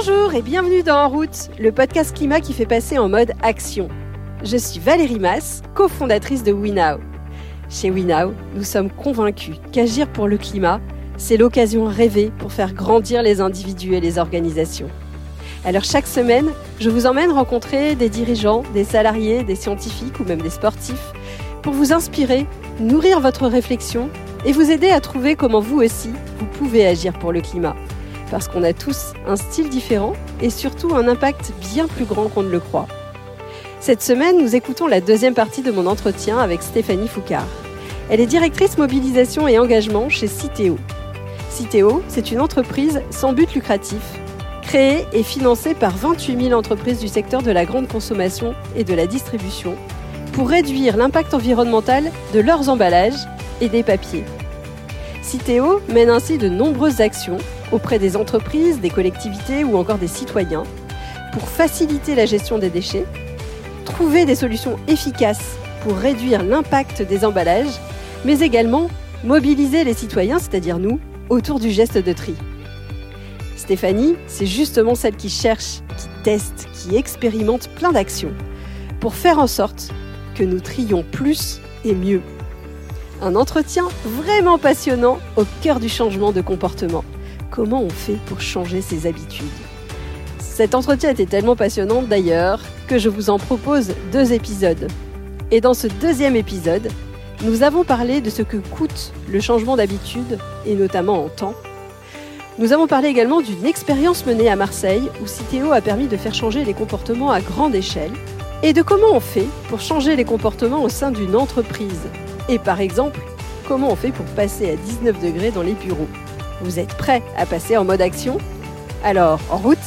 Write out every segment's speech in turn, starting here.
Bonjour et bienvenue dans En route, le podcast climat qui fait passer en mode action. Je suis Valérie Mass, cofondatrice de WeNow. Chez WeNow, nous sommes convaincus qu'agir pour le climat, c'est l'occasion rêvée pour faire grandir les individus et les organisations. Alors chaque semaine, je vous emmène rencontrer des dirigeants, des salariés, des scientifiques ou même des sportifs pour vous inspirer, nourrir votre réflexion et vous aider à trouver comment vous aussi, vous pouvez agir pour le climat. Parce qu'on a tous un style différent et surtout un impact bien plus grand qu'on ne le croit. Cette semaine, nous écoutons la deuxième partie de mon entretien avec Stéphanie Foucard. Elle est directrice mobilisation et engagement chez Citeo. Citeo, c'est une entreprise sans but lucratif, créée et financée par 28 000 entreprises du secteur de la grande consommation et de la distribution pour réduire l'impact environnemental de leurs emballages et des papiers. Citeo mène ainsi de nombreuses actions auprès des entreprises, des collectivités ou encore des citoyens pour faciliter la gestion des déchets, trouver des solutions efficaces pour réduire l'impact des emballages, mais également mobiliser les citoyens, c'est-à-dire nous, autour du geste de tri. Stéphanie, c'est justement celle qui cherche, qui teste, qui expérimente plein d'actions pour faire en sorte que nous trions plus et mieux. Un entretien vraiment passionnant au cœur du changement de comportement. Comment on fait pour changer ses habitudes Cet entretien était tellement passionnant d'ailleurs que je vous en propose deux épisodes. Et dans ce deuxième épisode, nous avons parlé de ce que coûte le changement d'habitude, et notamment en temps. Nous avons parlé également d'une expérience menée à Marseille où Citeo a permis de faire changer les comportements à grande échelle, et de comment on fait pour changer les comportements au sein d'une entreprise. Et par exemple, comment on fait pour passer à 19 degrés dans les bureaux. Vous êtes prêts à passer en mode action? Alors, en route.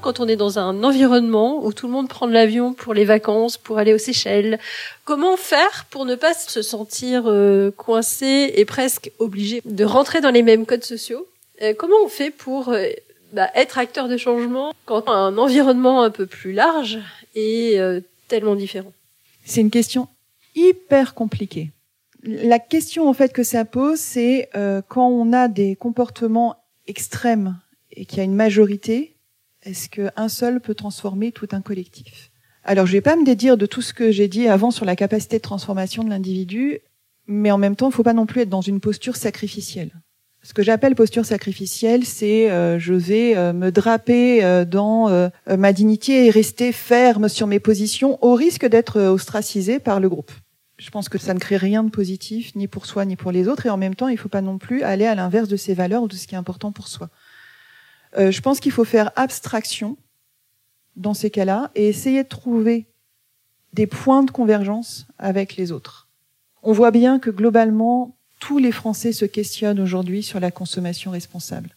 Quand on est dans un environnement où tout le monde prend de l'avion pour les vacances, pour aller aux Seychelles, comment faire pour ne pas se sentir euh, coincé et presque obligé de rentrer dans les mêmes codes sociaux? Euh, Comment on fait pour euh, bah, être acteur de changement quand un environnement un peu plus large est tellement différent? C'est une question hyper compliquée. La question en fait que ça pose, c'est quand on a des comportements extrêmes et qu'il y a une majorité, est-ce qu'un seul peut transformer tout un collectif? Alors, je vais pas me dédire de tout ce que j'ai dit avant sur la capacité de transformation de l'individu, mais en même temps, il faut pas non plus être dans une posture sacrificielle. Ce que j'appelle posture sacrificielle, c'est euh, je vais euh, me draper euh, dans ma dignité et rester ferme sur mes positions au risque d'être ostracisé par le groupe. Je pense que ça ne crée rien de positif, ni pour soi, ni pour les autres, et en même temps, il ne faut pas non plus aller à l'inverse de ses valeurs ou de ce qui est important pour soi. Euh, je pense qu'il faut faire abstraction dans ces cas-là et essayer de trouver des points de convergence avec les autres. On voit bien que globalement, tous les Français se questionnent aujourd'hui sur la consommation responsable.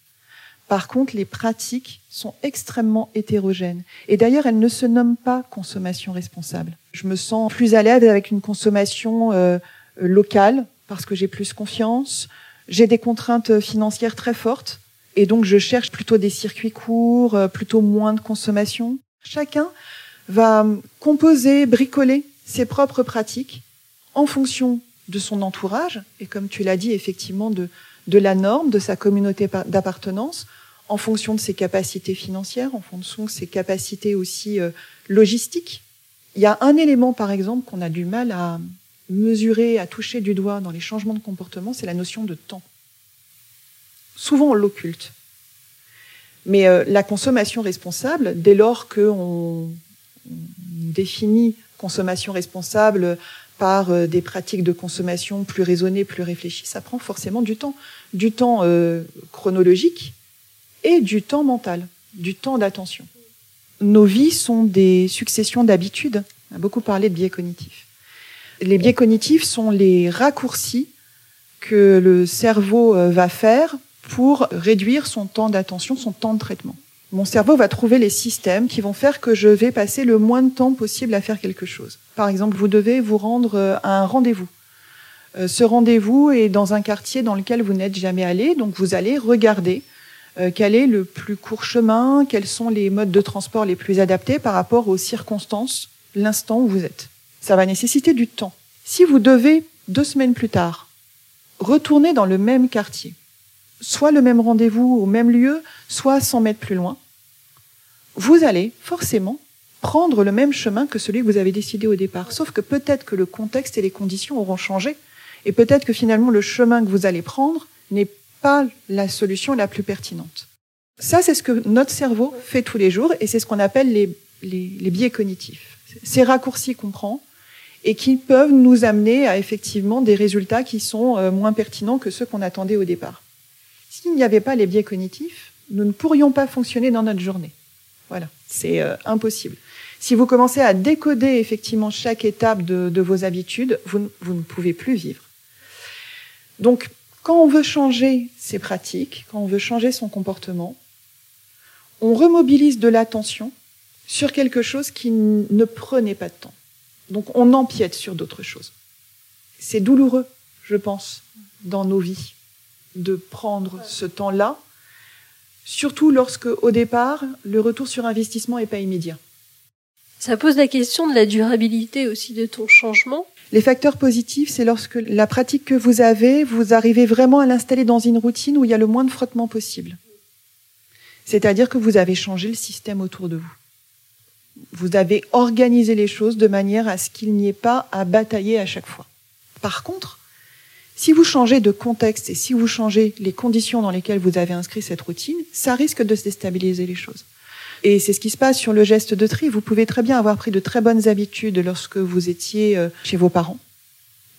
Par contre, les pratiques sont extrêmement hétérogènes. Et d'ailleurs, elles ne se nomment pas consommation responsable. Je me sens plus à l'aise avec une consommation euh, locale parce que j'ai plus confiance. J'ai des contraintes financières très fortes et donc, je cherche plutôt des circuits courts, euh, plutôt moins de consommation. Chacun va composer, bricoler ses propres pratiques en fonction de son entourage, et comme tu l'as dit, effectivement, de, de la norme, de sa communauté d'appartenance, en fonction de ses capacités financières, en fonction de ses capacités aussi euh, logistiques. Il y a un élément, par exemple, qu'on a du mal à mesurer, à toucher du doigt dans les changements de comportement, c'est la notion de temps souvent on l'occulte. Mais euh, la consommation responsable, dès lors qu'on définit consommation responsable par euh, des pratiques de consommation plus raisonnées, plus réfléchies, ça prend forcément du temps. Du temps chronologique et du temps mental, du temps d'attention. Nos vies sont des successions d'habitudes. On a beaucoup parlé de biais cognitifs. Les biais cognitifs sont les raccourcis que le cerveau va faire pour réduire son temps d'attention, son temps de traitement. Mon cerveau va trouver les systèmes qui vont faire que je vais passer le moins de temps possible à faire quelque chose. Par exemple, vous devez vous rendre euh, à un rendez-vous. Euh, ce rendez-vous est dans un quartier dans lequel vous n'êtes jamais allé, donc vous allez regarder euh, quel est le plus court chemin, quels sont les modes de transport les plus adaptés par rapport aux circonstances, l'instant où vous êtes? Ça va nécessiter du temps. Si vous devez, deux semaines plus tard, retourner dans le même quartier, soit le même rendez-vous au même lieu, soit 100 mètres plus loin, vous allez forcément prendre le même chemin que celui que vous avez décidé au départ. Sauf que peut-être que le contexte et les conditions auront changé, et peut-être que finalement le chemin que vous allez prendre n'est pas la solution la plus pertinente. Ça, c'est ce que notre cerveau fait tous les jours, et c'est ce qu'on appelle les, les, les biais cognitifs. Ces raccourcis qu'on prend, et qui peuvent nous amener à effectivement des résultats qui sont euh, moins pertinents que ceux qu'on attendait au départ. S'il n'y avait pas les biais cognitifs, nous ne pourrions pas fonctionner dans notre journée. Voilà, c'est euh, impossible. Si vous commencez à décoder effectivement chaque étape de, de vos habitudes, vous, vous, ne pouvez plus vivre. Donc, quand on veut changer ses pratiques, quand on veut changer son comportement, on remobilise de l'attention sur quelque chose qui ne prenait pas de temps. Donc on empiète sur d'autres choses. C'est douloureux, je pense, dans nos vies, de prendre ce temps-là, surtout lorsque, au départ, le retour sur investissement n'est pas immédiat. Ça pose la question de la durabilité aussi de ton changement. Les facteurs positifs, c'est lorsque la pratique que vous avez, vous arrivez vraiment à l'installer dans une routine où il y a le moins de frottement possible. C'est-à-dire que vous avez changé le système autour de vous vous avez organisé les choses de manière à ce qu'il n'y ait pas à batailler à chaque fois. Par contre, si vous changez de contexte et si vous changez les conditions dans lesquelles vous avez inscrit cette routine, ça risque de déstabiliser les choses. Et c'est ce qui se passe sur le geste de tri. Vous pouvez très bien avoir pris de très bonnes habitudes lorsque vous étiez euh, chez vos parents.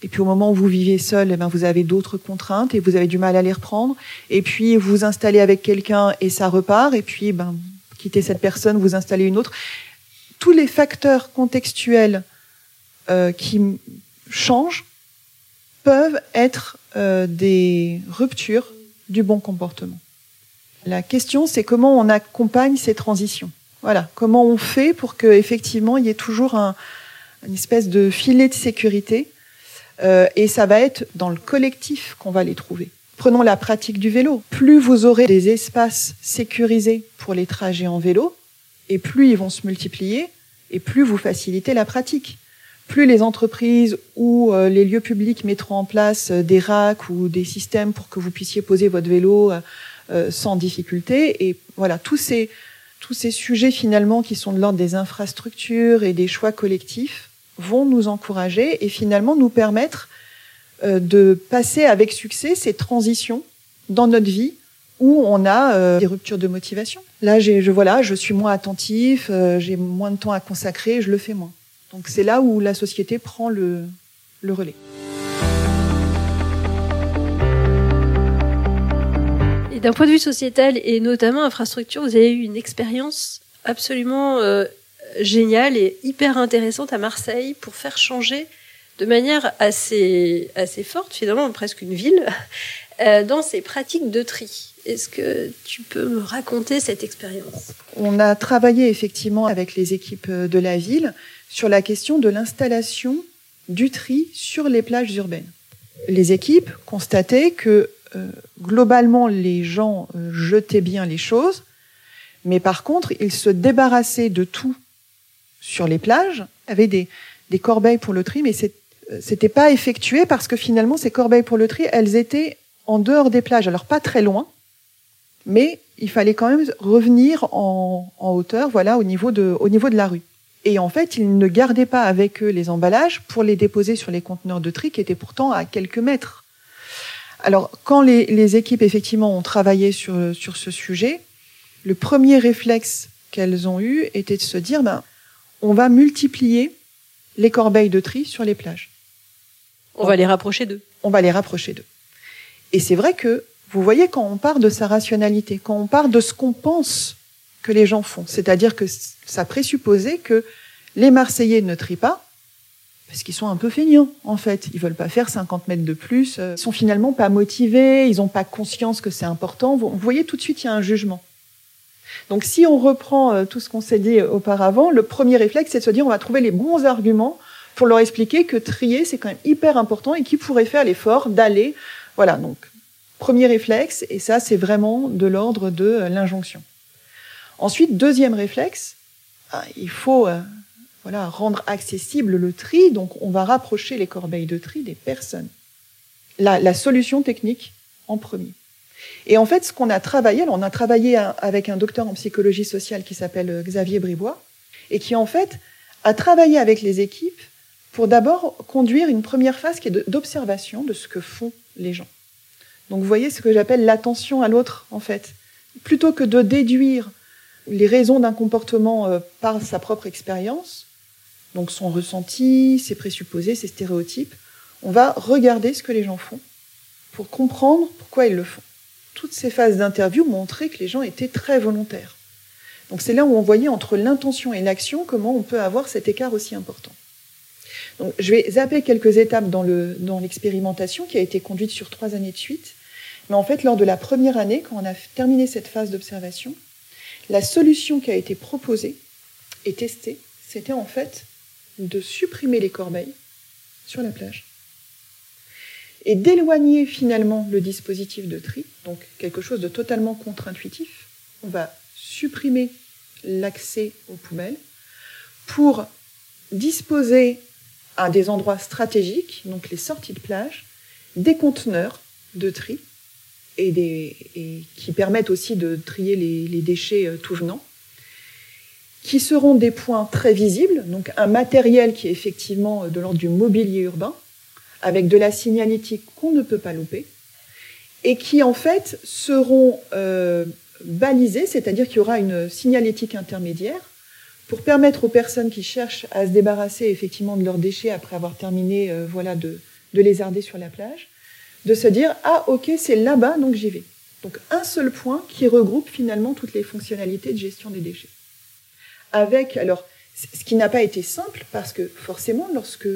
Et puis au moment où vous vivez seul, eh ben, vous avez d'autres contraintes et vous avez du mal à les reprendre. Et puis vous vous installez avec quelqu'un et ça repart. Et puis ben, quittez cette personne, vous installez une autre tous les facteurs contextuels euh, qui changent peuvent être euh, des ruptures du bon comportement. La question, c'est comment on accompagne ces transitions. Voilà, comment on fait pour que effectivement il y ait toujours un, une espèce de filet de sécurité. Euh, et ça va être dans le collectif qu'on va les trouver. Prenons la pratique du vélo. Plus vous aurez des espaces sécurisés pour les trajets en vélo, et plus ils vont se multiplier, et plus vous facilitez la pratique. Plus les entreprises ou euh, les lieux publics mettront en place euh, des racks ou des systèmes pour que vous puissiez poser votre vélo euh, sans difficulté. Et voilà, tous ces, tous ces sujets finalement qui sont de l'ordre des infrastructures et des choix collectifs vont nous encourager et finalement nous permettre de passer avec succès ces transitions dans notre vie où on a euh, des ruptures de motivation. Là, je voilà, je suis moins attentif, euh, j'ai moins de temps à consacrer, je le fais moins. Donc c'est là où la société prend le, le relais. D'un point de vue sociétal et notamment infrastructure, vous avez eu une expérience absolument euh, géniale et hyper intéressante à Marseille pour faire changer de manière assez assez forte, finalement presque une ville, dans ses pratiques de tri. Est-ce que tu peux me raconter cette expérience? On a travaillé effectivement avec les équipes de la ville sur la question de l'installation du tri sur les plages urbaines. Les équipes constataient que euh, globalement les gens euh, jetaient bien les choses, mais par contre ils se débarrassaient de tout sur les plages, avaient des, des corbeilles pour le tri, mais euh, c'était pas effectué parce que finalement ces corbeilles pour le tri, elles étaient en dehors des plages, alors pas très loin, mais il fallait quand même revenir en, en, hauteur, voilà, de, au niveau de la rue. Et en fait, ils ne gardaient pas avec eux les emballages pour les déposer sur les conteneurs de tri qui étaient pourtant à quelques mètres. Alors, quand les, les équipes effectivement ont travaillé sur, sur ce sujet, le premier réflexe qu'elles ont eu était de se dire, ben, on va multiplier les corbeilles de tri sur les plages. On va les rapprocher d'eux. On va les rapprocher d'eux. Et c'est vrai que vous voyez quand on part de sa rationalité, quand on part de ce qu'on pense que les gens font, c'est-à-dire que ça présupposait que les Marseillais ne trient pas, parce qu'ils sont un peu feignants, en fait. Ils veulent pas faire 50 mètres de plus. Euh, ils sont finalement pas motivés, ils n'ont pas conscience que c'est important. Vous voyez tout de suite, il y a un jugement. Donc si on reprend euh, tout ce qu'on s'est dit auparavant, le premier réflexe, c'est de se dire, on va trouver les bons arguments pour leur expliquer que trier, c'est quand même hyper important et qu'ils pourraient faire l'effort d'aller. Voilà, donc Premier réflexe, et ça c'est vraiment de l'ordre de euh, l'injonction. Ensuite, deuxième réflexe, ah, il faut euh, voilà, rendre accessible le tri, donc on va rapprocher les corbeilles de tri des personnes. La, la solution technique en premier. Et en fait, ce qu'on a travaillé, alors on a travaillé avec un docteur en psychologie sociale qui s'appelle Xavier Bribois, et qui en fait a travaillé avec les équipes pour d'abord conduire une première phase qui est d'observation de ce que font les gens. Donc vous voyez ce que j'appelle l'attention à l'autre, en fait. Plutôt que de déduire les raisons d'un comportement euh, par sa propre expérience, donc son ressenti, ses présupposés, ses stéréotypes, on va regarder ce que les gens font pour comprendre pourquoi ils le font. Toutes ces phases d'interview montraient que les gens étaient très volontaires. Donc c'est là où on voyait entre l'intention et l'action comment on peut avoir cet écart aussi important. Donc, je vais zapper quelques étapes dans l'expérimentation qui a été conduite sur trois années de suite. Mais en fait, lors de la première année, quand on a terminé cette phase d'observation, la solution qui a été proposée et testée, c'était en fait de supprimer les corbeilles sur la plage et d'éloigner finalement le dispositif de tri, donc quelque chose de totalement contre-intuitif. On va supprimer l'accès aux poubelles pour disposer à des endroits stratégiques, donc les sorties de plage, des conteneurs de tri et, des, qui permettent aussi de trier les, déchets euh, tout venant, qui seront des points très visibles, donc un matériel qui est effectivement euh, de l'ordre du mobilier urbain, avec de la signalétique qu'on ne peut pas louper, et qui en fait seront euh, balisés, c'est-à-dire qu'il y aura une signalétique intermédiaire pour permettre aux personnes qui cherchent à se débarrasser effectivement de leurs déchets après avoir terminé euh, voilà, de, de lézarder sur la plage, de se dire ah ok c'est là-bas donc j'y vais. Donc un seul point qui regroupe finalement toutes les fonctionnalités de gestion des déchets. Avec alors ce qui n'a pas été simple parce que forcément lorsque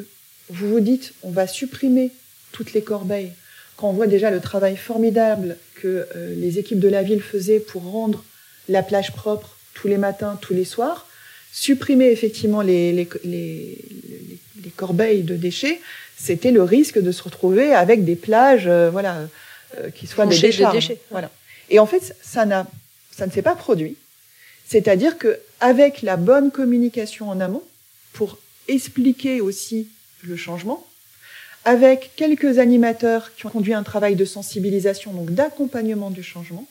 vous vous dites on va supprimer toutes les corbeilles, quand on voit déjà le travail formidable que euh, les équipes de la ville faisaient pour rendre la plage propre tous les matins, tous les soirs, supprimer effectivement les, les, les, les corbeilles de déchets, c'était le risque de se retrouver avec des plages, euh, voilà, euh, qui soient des déchets. Voilà. Et en fait, ça, n'a, ça ne s'est pas produit. C'est-à-dire que avec la bonne communication en amont, pour expliquer aussi le changement, avec quelques animateurs qui ont conduit un travail de sensibilisation, donc d'accompagnement du changement,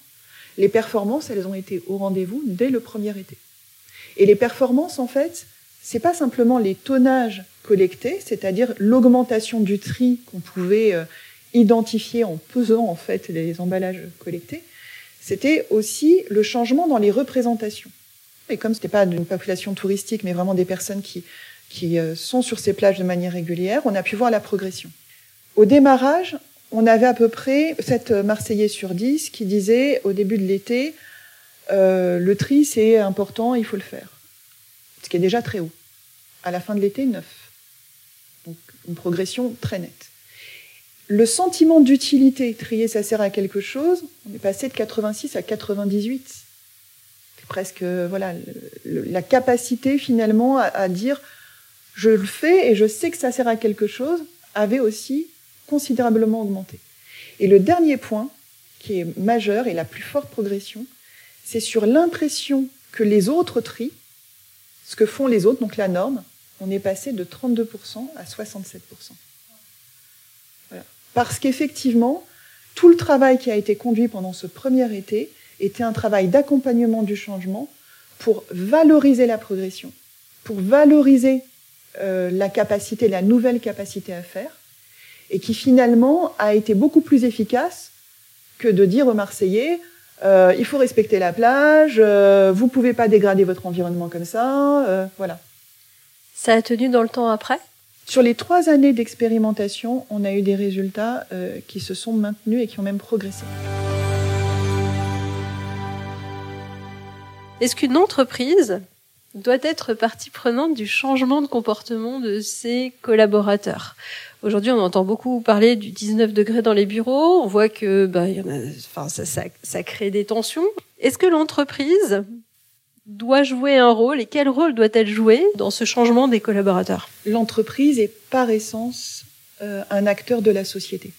les performances, elles ont été au rendez-vous dès le premier été. Et les performances, en fait, c'est pas simplement les tonnages collectés, c'est-à-dire l'augmentation du tri qu'on pouvait euh, identifier en pesant en fait les emballages collectés. C'était aussi le changement dans les représentations. Et comme ce n'était pas une population touristique, mais vraiment des personnes qui qui euh, sont sur ces plages de manière régulière, on a pu voir la progression. Au démarrage, on avait à peu près 7 Marseillais sur 10 qui disaient au début de l'été, euh, le tri c'est important, il faut le faire. Ce qui est déjà très haut. À la fin de l'été, 9. Donc une progression très nette. Le sentiment d'utilité, trier ça sert à quelque chose, on est passé de 86 à 98. Presque voilà la capacité finalement à dire je le fais et je sais que ça sert à quelque chose, avait aussi considérablement augmenté. Et le dernier point, qui est majeur et la plus forte progression, c'est sur l'impression que les autres trient, ce que font les autres, donc la norme, on est passé de 32% à 67%. Parce qu'effectivement, tout le travail qui a été conduit pendant ce premier été était un travail d'accompagnement du changement pour valoriser la progression, pour valoriser euh, la capacité, la nouvelle capacité à faire, et qui finalement a été beaucoup plus efficace que de dire aux Marseillais euh, il faut respecter la plage, euh, vous pouvez pas dégrader votre environnement comme ça, euh, voilà. Ça a tenu dans le temps après? Sur les trois années d'expérimentation, on a eu des résultats qui se sont maintenus et qui ont même progressé. Est-ce qu'une entreprise doit être partie prenante du changement de comportement de ses collaborateurs? Aujourd'hui, on entend beaucoup parler du 19 degrés dans les bureaux. On voit que, bah, y en a, enfin, ça, ça, ça crée des tensions. Est-ce que l'entreprise doit jouer un rôle et quel rôle doit-elle jouer dans ce changement des collaborateurs? L'entreprise est par essence euh, un acteur de la société.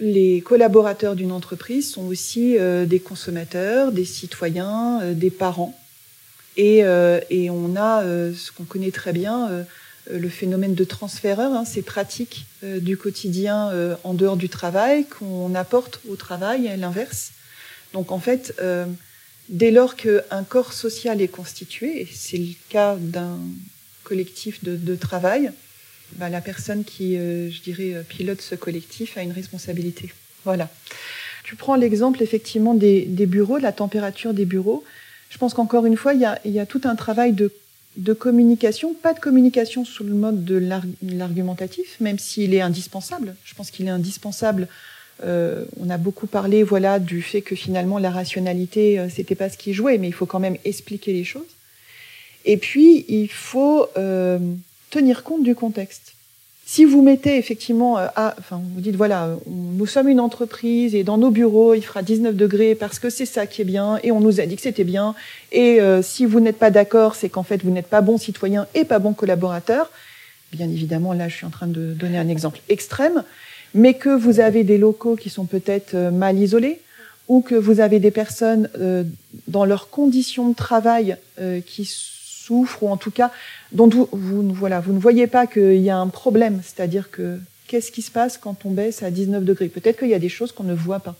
Les collaborateurs d'une entreprise sont aussi euh, des consommateurs, des citoyens, euh, des parents. Et, euh, et on a euh, ce qu'on connaît très bien, euh, le phénomène de transféreur, hein, ces pratiques du quotidien en dehors du travail qu'on apporte au travail, à l'inverse. Donc en fait, euh, dès lors qu'un corps social est constitué, et c'est le cas d'un collectif de, de travail, bah, la personne qui, euh, je dirais, euh, pilote ce collectif a une responsabilité. Voilà. Tu prends l'exemple effectivement des, des, bureaux, la température des bureaux. Je pense qu'encore une fois, il y, a, y a, tout un travail de, de, communication, pas de communication sous le mode de l'argumentatif, même s'il est indispensable. Je pense qu'il est indispensable. Euh, on a beaucoup parlé, voilà, du fait que finalement la rationalité, euh, c'était pas ce qui jouait, mais il faut quand même expliquer les choses. Et puis, il faut euh, tenir compte du contexte. Si vous mettez effectivement, euh, à, enfin, vous dites voilà, nous sommes une entreprise et dans nos bureaux il fera 19 degrés parce que c'est ça qui est bien et on nous a dit que c'était bien. Et euh, si vous n'êtes pas d'accord, c'est qu'en fait vous n'êtes pas bon citoyen et pas bon collaborateur. Bien évidemment, là je suis en train de donner un exemple extrême, mais que vous avez des locaux qui sont peut-être euh, mal isolés ou que vous avez des personnes euh, dans leurs conditions de travail euh, qui souffrent ou en tout cas dont vous, vous, voilà, vous ne voyez pas qu'il y a un problème, c'est-à-dire que qu'est-ce qui se passe quand on baisse à 19 degrés? Peut-être qu'il y a des choses qu'on ne voit pas.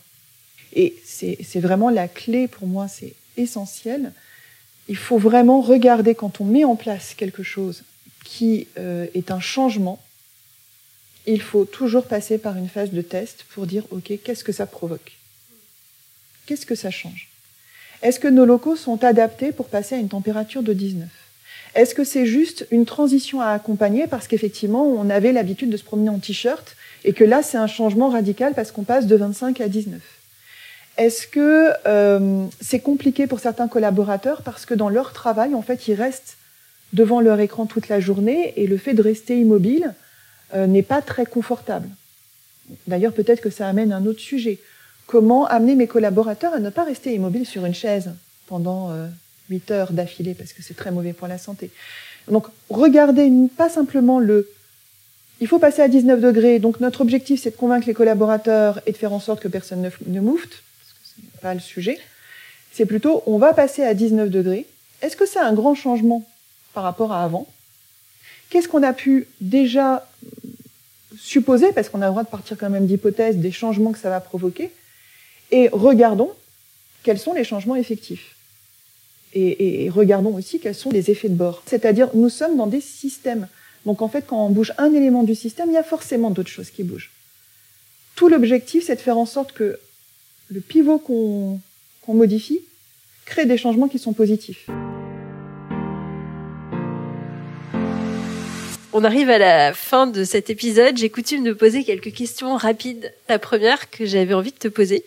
Et c'est vraiment la clé pour moi, c'est essentiel. Il faut vraiment regarder quand on met en place quelque chose qui euh, est un changement, il faut toujours passer par une phase de test pour dire, OK, qu'est-ce que ça provoque? Qu'est-ce que ça change? Est-ce que nos locaux sont adaptés pour passer à une température de 19 est-ce que c'est juste une transition à accompagner parce qu'effectivement, on avait l'habitude de se promener en t-shirt et que là, c'est un changement radical parce qu'on passe de 25 à 19 Est-ce que euh, c'est compliqué pour certains collaborateurs parce que dans leur travail, en fait, ils restent devant leur écran toute la journée et le fait de rester immobile euh, n'est pas très confortable? D'ailleurs, peut-être que ça amène un autre sujet. Comment amener mes collaborateurs à ne pas rester immobiles sur une chaise pendant... Euh, 8 heures d'affilée parce que c'est très mauvais pour la santé. Donc regardez pas simplement le il faut passer à 19 degrés. Donc notre objectif c'est de convaincre les collaborateurs et de faire en sorte que personne ne, ne parce que ce n'est pas le sujet. C'est plutôt on va passer à 19 degrés. Est-ce que c'est un grand changement par rapport à avant? Qu'est-ce qu'on a pu déjà supposer, parce qu'on a le droit de partir quand même d'hypothèses, des changements que ça va provoquer, et regardons quels sont les changements effectifs et, et, regardons aussi quels sont les effets de bord. C'est-à-dire, nous sommes dans des systèmes. Donc en fait, quand on bouge un élément du système, il y a forcément d'autres choses qui bougent. Tout l'objectif, c'est de faire en sorte que le pivot qu'on qu modifie crée des changements qui sont positifs. On arrive à la fin de cet épisode. J'ai coutume de poser quelques questions rapides. La première que j'avais envie de te poser,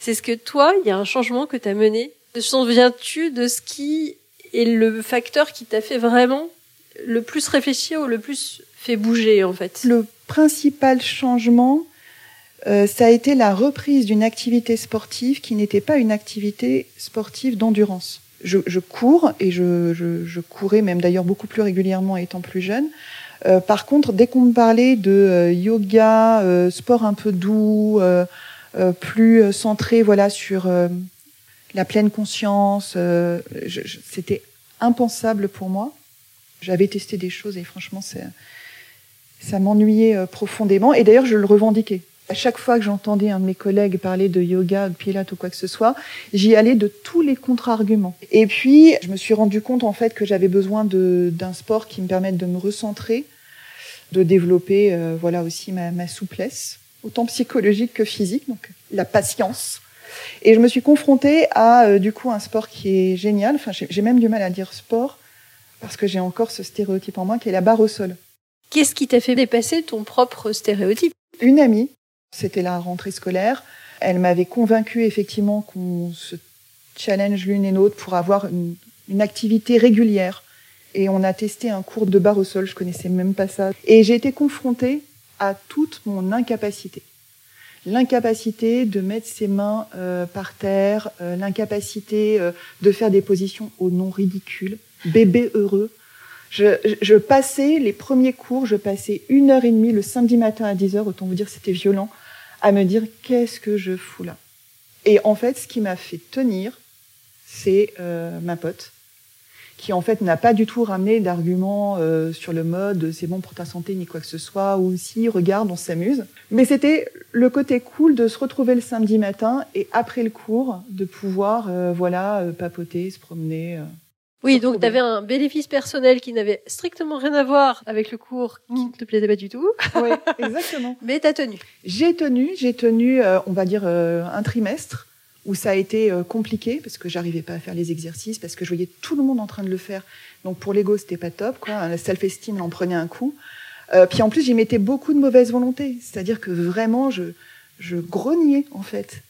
c'est ce que toi, il y a un changement que tu as mené souviens-tu de ce qui est le facteur qui t'a fait vraiment le plus réfléchir ou le plus fait bouger en fait? Le principal changement, euh, ça a été la reprise d'une activité sportive qui n'était pas une activité sportive d'endurance. Je, cours et je, courais même d'ailleurs beaucoup plus régulièrement étant plus jeune. Euh, par contre, dès qu'on me parlait de euh, yoga, sport un peu doux, plus centré voilà sur la pleine conscience. Euh, C'était impensable pour moi. J'avais testé des choses et franchement, ça m'ennuyait euh, profondément. Et d'ailleurs, je le revendiquais. À chaque fois que j'entendais un de mes collègues parler de yoga, de pilates ou quoi que ce soit, j'y allais de tous les contre-arguments. Et puis, je me suis rendu compte en fait que j'avais besoin d'un sport qui me permette de me recentrer, de développer, euh, voilà aussi ma, ma souplesse, autant psychologique que physique, donc la patience. Et je me suis confrontée à euh, du coup un sport qui est génial. Enfin, j'ai même du mal à dire sport parce que j'ai encore ce stéréotype en moi qui est la barre au sol. Qu'est-ce qui t'a fait dépasser ton propre stéréotype? Une amie, c'était la rentrée scolaire. Elle m'avait convaincue effectivement qu'on se challenge l'une et l'autre pour avoir une, une activité régulière. Et on a testé un cours de barre au sol, je connaissais même pas ça. Et j'ai été confrontée à toute mon incapacité l'incapacité de mettre ses mains euh, par terre, euh, l'incapacité euh, de faire des positions au nom ridicule, bébé heureux. Je, je, passais les premiers cours, je passais une heure et demie le samedi matin à 10 heures, autant vous dire c'était violent, à me dire qu'est-ce que je fous là? Et en fait, ce qui m'a fait tenir, c'est ma pote, qui en fait n'a pas du tout ramené d'arguments euh, sur le mode c'est bon pour ta santé ni quoi que ce soit ou si regarde on s'amuse mais c'était le côté cool de se retrouver le samedi matin et après le cours de pouvoir euh, voilà euh, papoter se promener oui, donc tu avais un bénéfice personnel qui n'avait strictement rien à voir avec le cours qui ne te plaisait pas du tout. Oui, exactement. Mais tu as tenu. J'ai tenu, j'ai tenu, on va dire, un trimestre où ça a été euh, compliqué parce que j'arrivais pas à faire les exercices, parce que je voyais tout le monde en train de le faire. Donc pour l'ego, c'était pas top, quoi. La self-esteem en prenait un coup. Euh, puis en plus, j'y mettais beaucoup de mauvaise volonté. C'est-à-dire que vraiment, je, je grognais, en fait.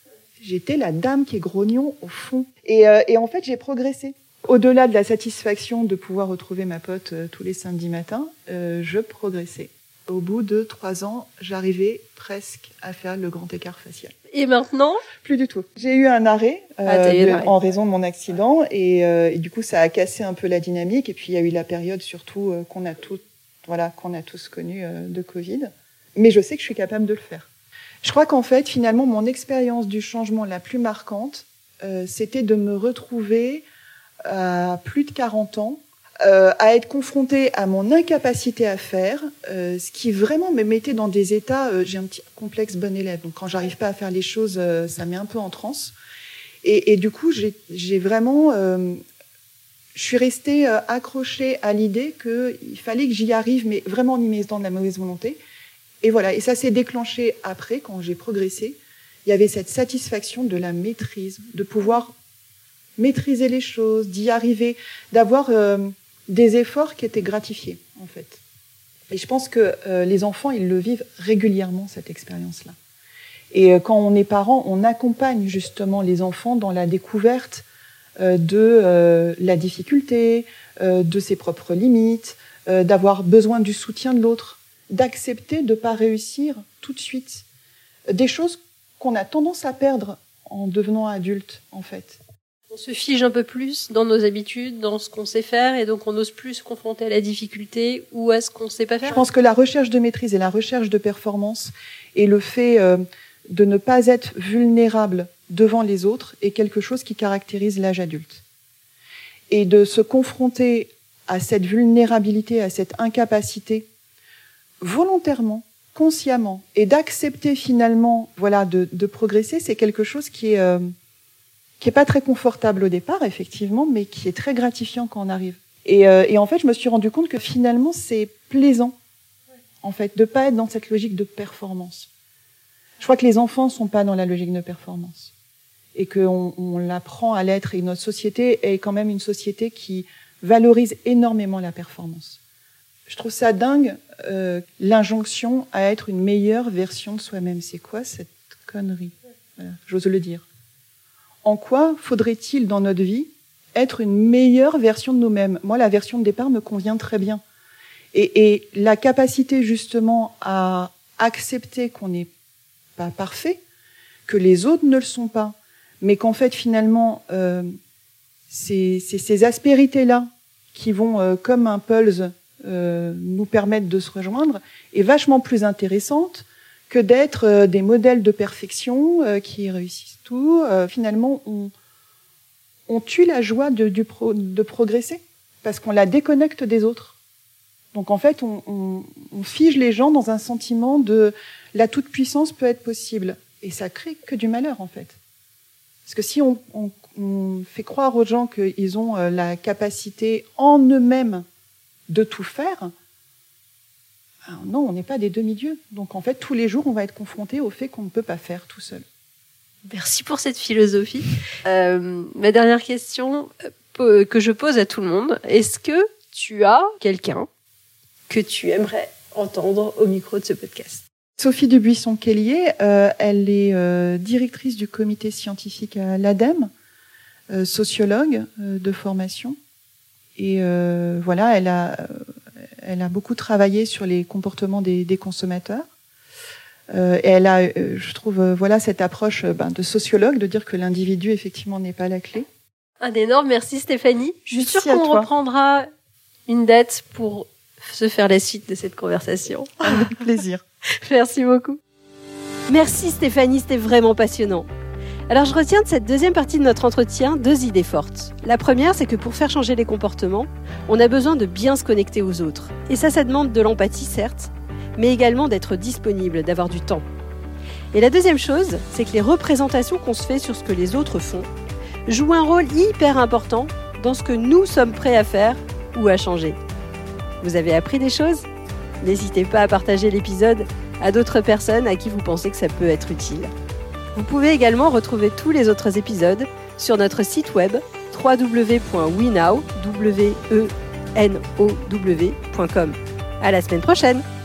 J'étais la dame qui est grognon au fond. Et, euh, et en fait, j'ai progressé. Au-delà de la satisfaction de pouvoir retrouver ma pote euh, tous les samedis matins, euh, je progressais. Au bout de trois ans, j'arrivais presque à faire le grand écart facial. Et maintenant Plus du tout. J'ai eu un arrêt, Ah, euh, de- en raison de mon accident et, euh, et du coup ça a cassé un peu la dynamique et puis il y a eu la période surtout euh, qu'on a tout, voilà, qu'on a tous connue euh, de Covid. Mais je sais que je suis capable de le faire. Je crois qu'en fait finalement mon expérience du changement la plus marquante, euh, c'était de me retrouver à plus de 40 ans euh, à être confrontée à mon incapacité à faire, euh, ce qui vraiment me mettait dans des états. euh, J'ai un petit complexe bon élève, donc quand j'arrive pas à faire les choses, euh, ça met un peu en transe. Et, et du coup, j'ai vraiment, euh, je suis restée euh, accrochée à l'idée qu'il fallait que j'y arrive, mais vraiment en y mettant de la mauvaise volonté. Et voilà, et ça s'est déclenché après, quand j'ai progressé. Il y avait cette satisfaction de la maîtrise, de pouvoir maîtriser les choses, d'y arriver, d'avoir des efforts qui étaient gratifiés, en fait. Et je pense que euh, les enfants, ils le vivent régulièrement, cette expérience-là. Et euh, quand on est parent, on accompagne justement les enfants dans la découverte euh, de euh, la difficulté, euh, de ses propres limites, euh, d'avoir besoin du soutien de l'autre, d'accepter de ne pas réussir tout de suite. Des choses qu'on a tendance à perdre en devenant adulte, en fait. On se fige un peu plus dans nos habitudes, dans ce qu'on sait faire, et donc on n'ose plus se confronter à la difficulté ou à ce qu'on ne sait pas Je faire. pense que la recherche de maîtrise et la recherche de performance et le fait euh, de ne pas être vulnérable devant les autres est quelque chose qui caractérise l'âge adulte. Et de se confronter à cette vulnérabilité, à cette incapacité, volontairement, consciemment, et d'accepter finalement, voilà, de, de progresser, c'est quelque chose qui est euh, qui est pas très confortable au départ, effectivement, mais qui est très gratifiant quand on arrive. Et, euh, et en fait, je me suis rendu compte que finalement, c'est plaisant, en fait, de pas être dans cette logique de performance. Je crois que les enfants sont pas dans la logique de performance et qu'on on l'apprend à l'être. Et notre société est quand même une société qui valorise énormément la performance. Je trouve ça dingue, euh, l'injonction à être une meilleure version de soi-même. C'est quoi cette connerie? J'ose le dire. En quoi faudrait-il dans notre vie être une meilleure version de nous-mêmes? Moi, la version de départ me convient très bien. Et, la capacité justement à accepter qu'on n'est pas parfait, que les autres ne le sont pas, mais qu'en fait finalement euh, c'est ces aspérités-là qui vont euh, comme un pulse euh, nous permettre de se rejoindre est vachement plus intéressante que d'être des modèles de perfection qui réussissent tout. Euh, finalement, on, on tue la joie de, du pro- de progresser parce qu'on la déconnecte des autres. Donc en fait, on, on, on fige les gens dans un sentiment de la toute-puissance peut être possible. Et ça crée que du malheur, en fait. Parce que si on, on- on fait croire aux gens qu'ils ont euh, la capacité en eux-mêmes de tout faire, ben non, on n'est pas des demi-dieux. Donc en fait, tous les jours, on va être confronté au fait qu'on ne peut pas faire tout seul. Merci pour cette philosophie. Euh, ma dernière question euh, po- que je pose à tout le monde, est-ce que tu as quelqu'un que tu aimerais entendre au micro de ce podcast? Sophie Dubuisson-Kellier, euh, elle est euh, directrice du comité scientifique à l'ADEME, euh, sociologue euh, de formation. Et euh, voilà, elle a, euh, elle a beaucoup travaillé sur les comportements des consommateurs. Euh, et elle a, euh, je trouve, euh, voilà cette approche euh, ben, de sociologue, de dire que l'individu effectivement n'est pas la clé. Un énorme merci Stéphanie. Je suis sûre qu'on reprendra une date pour se faire la suite de cette conversation. Avec plaisir. Merci beaucoup. Merci Stéphanie, c'était vraiment passionnant. Alors je retiens de cette deuxième partie de notre entretien deux idées fortes. La première, c'est que pour faire changer les comportements, on a besoin de bien se connecter aux autres. Et ça, ça demande de l'empathie, certes, mais également d'être disponible, d'avoir du temps. Et la deuxième chose, c'est que les représentations qu'on se fait sur ce que les autres font jouent un rôle hyper important dans ce que nous sommes prêts à faire ou à changer. Vous avez appris des choses? N'hésitez pas à partager l'épisode à d'autres personnes à qui vous pensez que ça peut être utile. Vous pouvez également retrouver tous les autres épisodes sur notre site web www.wenow.com. À la semaine prochaine!